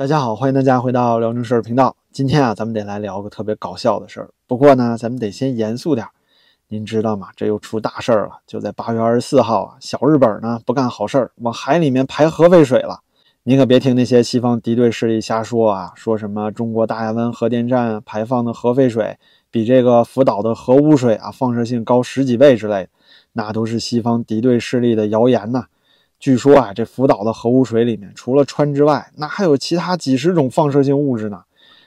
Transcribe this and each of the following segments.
大家好，欢迎大家回到辽宁事儿频道。今天啊，咱们得来聊个特别搞笑的事儿。不过呢，咱们得先严肃点儿。您知道吗？这又出大事儿了。就在八月二十四号啊，小日本呢不干好事儿，往海里面排核废水了。您可别听那些西方敌对势力瞎说啊，说什么中国大亚湾核电站排放的核废水比这个福岛的核污水啊放射性高十几倍之类的，那都是西方敌对势力的谣言呐。据说啊，这福岛的核污水里面，除了氚之外，那还有其他几十种放射性物质呢。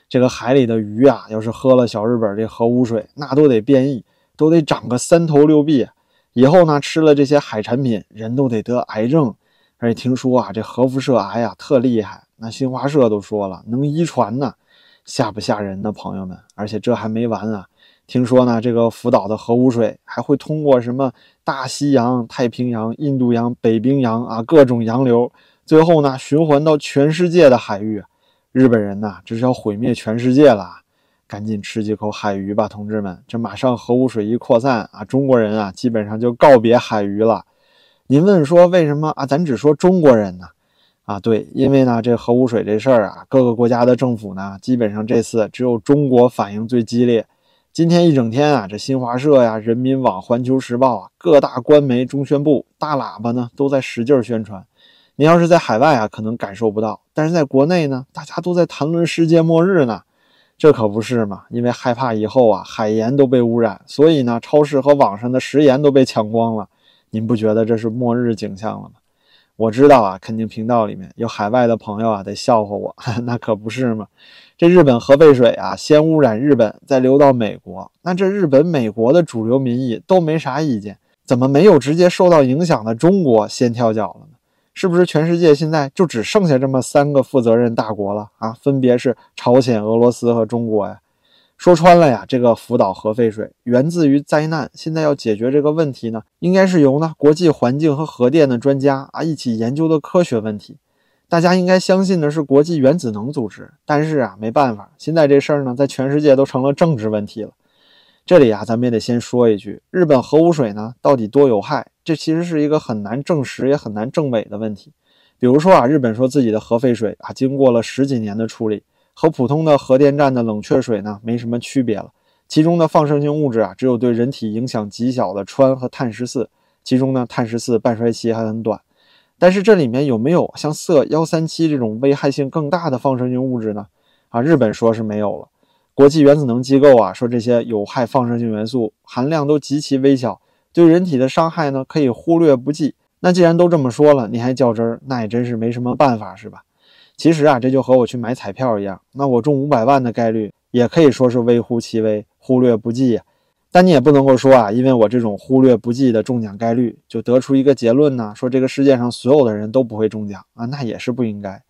这个海里的鱼啊，要是喝了小日本这核污水，那都得变异，都得长个三头六臂。以后呢，吃了这些海产品，人都得得癌症。而且听说啊，这核辐射癌呀特厉害，那新华社都说了，能遗传呢，吓不吓人呢，朋友们？而且这还没完啊。听说呢，这个福岛的核污水还会通过什么大西洋、太平洋、印度洋、北冰洋啊各种洋流，最后呢循环到全世界的海域。日本人呐，这是要毁灭全世界了！赶紧吃几口海鱼吧，同志们！这马上核污水一扩散啊，中国人啊基本上就告别海鱼了。您问说为什么啊？咱只说中国人呢？啊，对，因为呢这核污水这事儿啊，各个国家的政府呢，基本上这次只有中国反应最激烈。今天一整天啊，这新华社呀、人民网、环球时报啊，各大官媒、中宣部大喇叭呢，都在使劲宣传。你要是在海外啊，可能感受不到；但是在国内呢，大家都在谈论世界末日呢。这可不是嘛？因为害怕以后啊，海盐都被污染，所以呢，超市和网上的食盐都被抢光了。您不觉得这是末日景象了吗？我知道啊，肯定频道里面有海外的朋友啊，得笑话我。那可不是嘛？这日本核废水啊，先污染日本，再流到美国。那这日本、美国的主流民意都没啥意见，怎么没有直接受到影响的中国先跳脚了呢？是不是全世界现在就只剩下这么三个负责任大国了啊？分别是朝鲜、俄罗斯和中国呀。说穿了呀，这个福岛核废水源自于灾难。现在要解决这个问题呢，应该是由呢国际环境和核电的专家啊一起研究的科学问题。大家应该相信的是国际原子能组织，但是啊，没办法，现在这事儿呢，在全世界都成了政治问题了。这里啊，咱们也得先说一句，日本核污水呢到底多有害？这其实是一个很难证实也很难证伪的问题。比如说啊，日本说自己的核废水啊，经过了十几年的处理。和普通的核电站的冷却水呢没什么区别了，其中的放射性物质啊只有对人体影响极小的氚和碳十四，其中呢碳十四半衰期还很短，但是这里面有没有像铯幺三七这种危害性更大的放射性物质呢？啊，日本说是没有了，国际原子能机构啊说这些有害放射性元素含量都极其微小，对人体的伤害呢可以忽略不计。那既然都这么说了，你还较真儿，那也真是没什么办法，是吧？其实啊，这就和我去买彩票一样，那我中五百万的概率也可以说是微乎其微、忽略不计呀。但你也不能够说啊，因为我这种忽略不计的中奖概率，就得出一个结论呢，说这个世界上所有的人都不会中奖啊，那也是不应该。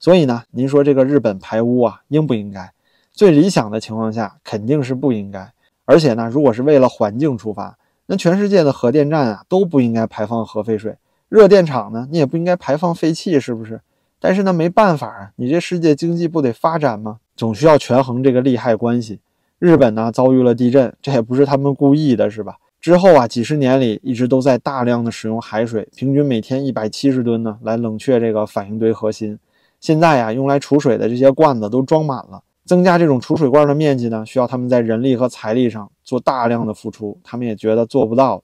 所以呢，您说这个日本排污啊，应不应该？最理想的情况下，肯定是不应该。而且呢，如果是为了环境出发，那全世界的核电站啊都不应该排放核废水，热电厂呢，你也不应该排放废气，是不是？但是呢，没办法啊，你这世界经济不得发展吗？总需要权衡这个利害关系。日本呢遭遇了地震，这也不是他们故意的，是吧？之后啊，几十年里一直都在大量的使用海水，平均每天一百七十吨呢，来冷却这个反应堆核心。现在呀，用来储水的这些罐子都装满了，增加这种储水罐的面积呢，需要他们在人力和财力上做大量的付出，他们也觉得做不到。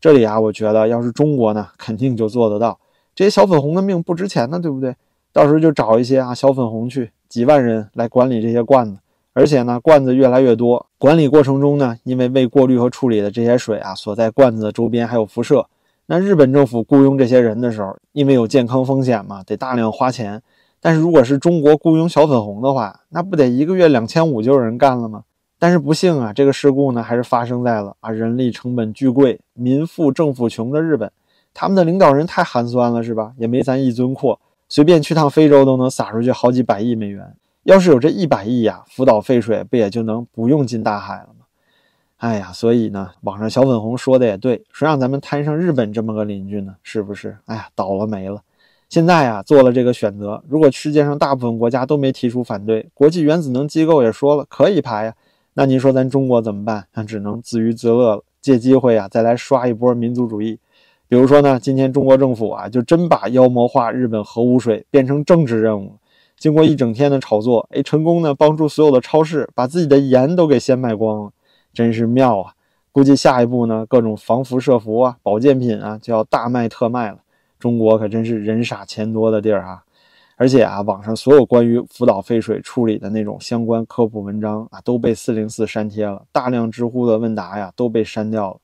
这里啊，我觉得要是中国呢，肯定就做得到。这些小粉红的命不值钱呢，对不对？到时候就找一些啊小粉红去，几万人来管理这些罐子，而且呢罐子越来越多，管理过程中呢，因为未过滤和处理的这些水啊，所在罐子的周边还有辐射。那日本政府雇佣这些人的时候，因为有健康风险嘛，得大量花钱。但是如果是中国雇佣小粉红的话，那不得一个月两千五就有人干了吗？但是不幸啊，这个事故呢还是发生在了啊人力成本巨贵、民富政府穷的日本，他们的领导人太寒酸了，是吧？也没咱一尊阔。随便去趟非洲都能撒出去好几百亿美元，要是有这一百亿呀，福岛废水不也就能不用进大海了吗？哎呀，所以呢，网上小粉红说的也对，谁让咱们摊上日本这么个邻居呢？是不是？哎呀，倒了霉了！现在呀，做了这个选择，如果世界上大部分国家都没提出反对，国际原子能机构也说了可以排呀，那您说咱中国怎么办？那只能自娱自乐了，借机会啊，再来刷一波民族主义。比如说呢，今天中国政府啊，就真把妖魔化日本核污水变成政治任务，经过一整天的炒作，哎，成功呢帮助所有的超市把自己的盐都给先卖光了，真是妙啊！估计下一步呢，各种防辐射服啊、保健品啊就要大卖特卖了。中国可真是人傻钱多的地儿啊！而且啊，网上所有关于福岛废水处理的那种相关科普文章啊，都被四零四删帖了，大量知乎的问答呀都被删掉了。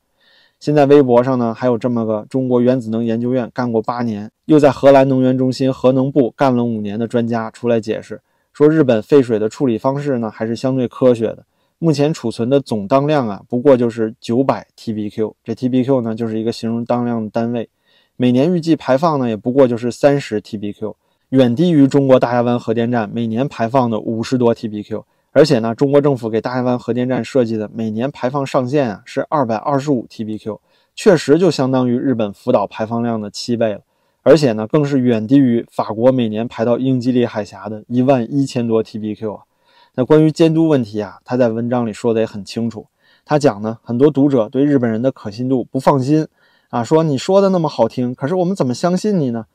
现在微博上呢，还有这么个中国原子能研究院干过八年，又在荷兰能源中心核能部干了五年的专家出来解释，说日本废水的处理方式呢还是相对科学的。目前储存的总当量啊，不过就是九百 TBq，这 TBq 呢就是一个形容当量的单位。每年预计排放呢也不过就是三十 TBq，远低于中国大亚湾核电站每年排放的五十多 TBq。而且呢，中国政府给大亚湾核电站设计的每年排放上限啊是二百二十五 TBq，确实就相当于日本福岛排放量的七倍了。而且呢，更是远低于法国每年排到英吉利海峡的一万一千多 TBq 啊。那关于监督问题啊，他在文章里说的也很清楚。他讲呢，很多读者对日本人的可信度不放心啊，说你说的那么好听，可是我们怎么相信你呢？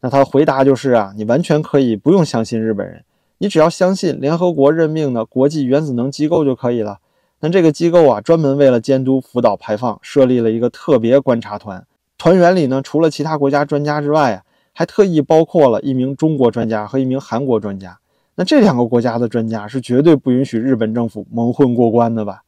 那他回答就是啊，你完全可以不用相信日本人。你只要相信联合国任命的国际原子能机构就可以了。那这个机构啊，专门为了监督福岛排放，设立了一个特别观察团。团员里呢，除了其他国家专家之外啊，还特意包括了一名中国专家和一名韩国专家。那这两个国家的专家是绝对不允许日本政府蒙混过关的吧？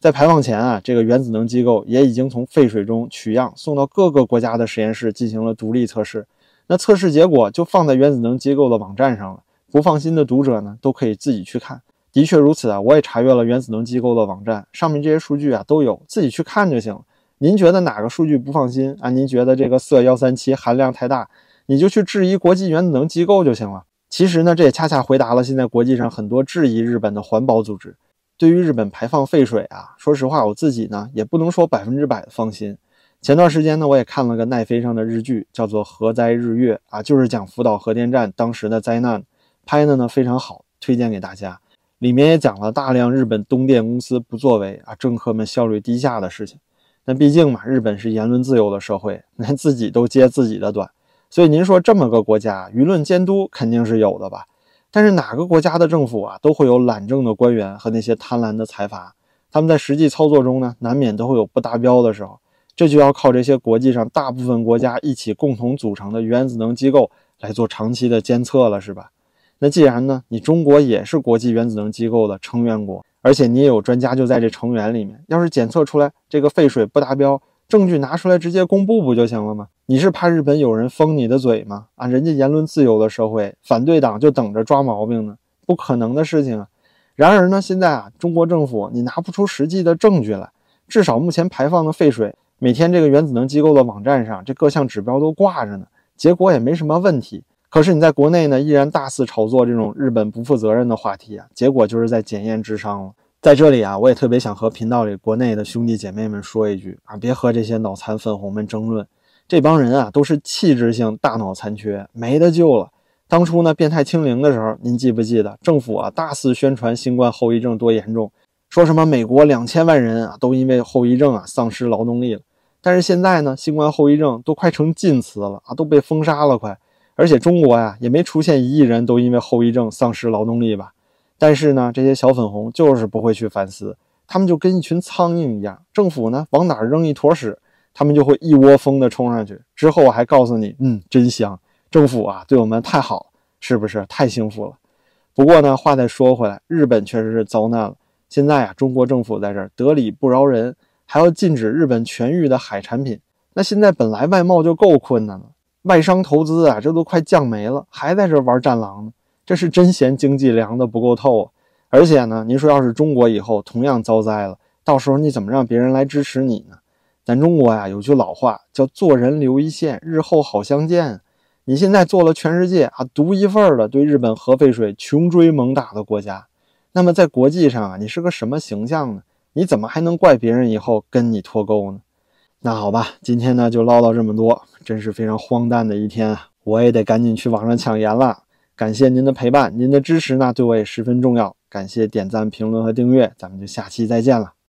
在排放前啊，这个原子能机构也已经从废水中取样，送到各个国家的实验室进行了独立测试。那测试结果就放在原子能机构的网站上了。不放心的读者呢，都可以自己去看。的确如此啊，我也查阅了原子能机构的网站，上面这些数据啊都有，自己去看就行了。您觉得哪个数据不放心啊？您觉得这个铯幺三七含量太大，你就去质疑国际原子能机构就行了。其实呢，这也恰恰回答了现在国际上很多质疑日本的环保组织。对于日本排放废水啊，说实话，我自己呢也不能说百分之百的放心。前段时间呢，我也看了个奈飞上的日剧，叫做《核灾日月》啊，就是讲福岛核电站当时的灾难。拍的呢非常好，推荐给大家。里面也讲了大量日本东电公司不作为啊，政客们效率低下的事情。那毕竟嘛，日本是言论自由的社会，连自己都揭自己的短。所以您说这么个国家，舆论监督肯定是有的吧？但是哪个国家的政府啊，都会有懒政的官员和那些贪婪的财阀，他们在实际操作中呢，难免都会有不达标的时候。这就要靠这些国际上大部分国家一起共同组成的原子能机构来做长期的监测了，是吧？那既然呢，你中国也是国际原子能机构的成员国，而且你也有专家就在这成员里面，要是检测出来这个废水不达标，证据拿出来直接公布不就行了吗？你是怕日本有人封你的嘴吗？啊，人家言论自由的社会，反对党就等着抓毛病呢，不可能的事情啊。然而呢，现在啊，中国政府你拿不出实际的证据来，至少目前排放的废水，每天这个原子能机构的网站上这各项指标都挂着呢，结果也没什么问题。可是你在国内呢，依然大肆炒作这种日本不负责任的话题啊，结果就是在检验智商了。在这里啊，我也特别想和频道里国内的兄弟姐妹们说一句啊，别和这些脑残粉红们争论，这帮人啊都是器质性大脑残缺，没得救了。当初呢，变态清零的时候，您记不记得政府啊大肆宣传新冠后遗症多严重，说什么美国两千万人啊都因为后遗症啊丧失劳动力了。但是现在呢，新冠后遗症都快成禁词了啊，都被封杀了快。而且中国呀，也没出现一亿人都因为后遗症丧失劳动力吧？但是呢，这些小粉红就是不会去反思，他们就跟一群苍蝇一样，政府呢往哪扔一坨屎，他们就会一窝蜂的冲上去。之后我还告诉你，嗯，真香，政府啊对我们太好，是不是太幸福了？不过呢，话再说回来，日本确实是遭难了。现在啊，中国政府在这儿得理不饶人，还要禁止日本全域的海产品。那现在本来外贸就够困难了。外商投资啊，这都快降没了，还在这玩战狼呢，这是真嫌经济凉的不够透啊！而且呢，您说要是中国以后同样遭灾了，到时候你怎么让别人来支持你呢？咱中国呀有句老话叫“做人留一线，日后好相见”。你现在做了全世界啊独一份的对日本核废水穷追猛打的国家，那么在国际上啊，你是个什么形象呢？你怎么还能怪别人以后跟你脱钩呢？那好吧，今天呢就唠叨这么多，真是非常荒诞的一天啊！我也得赶紧去网上抢盐了。感谢您的陪伴，您的支持呢对我也十分重要。感谢点赞、评论和订阅，咱们就下期再见了。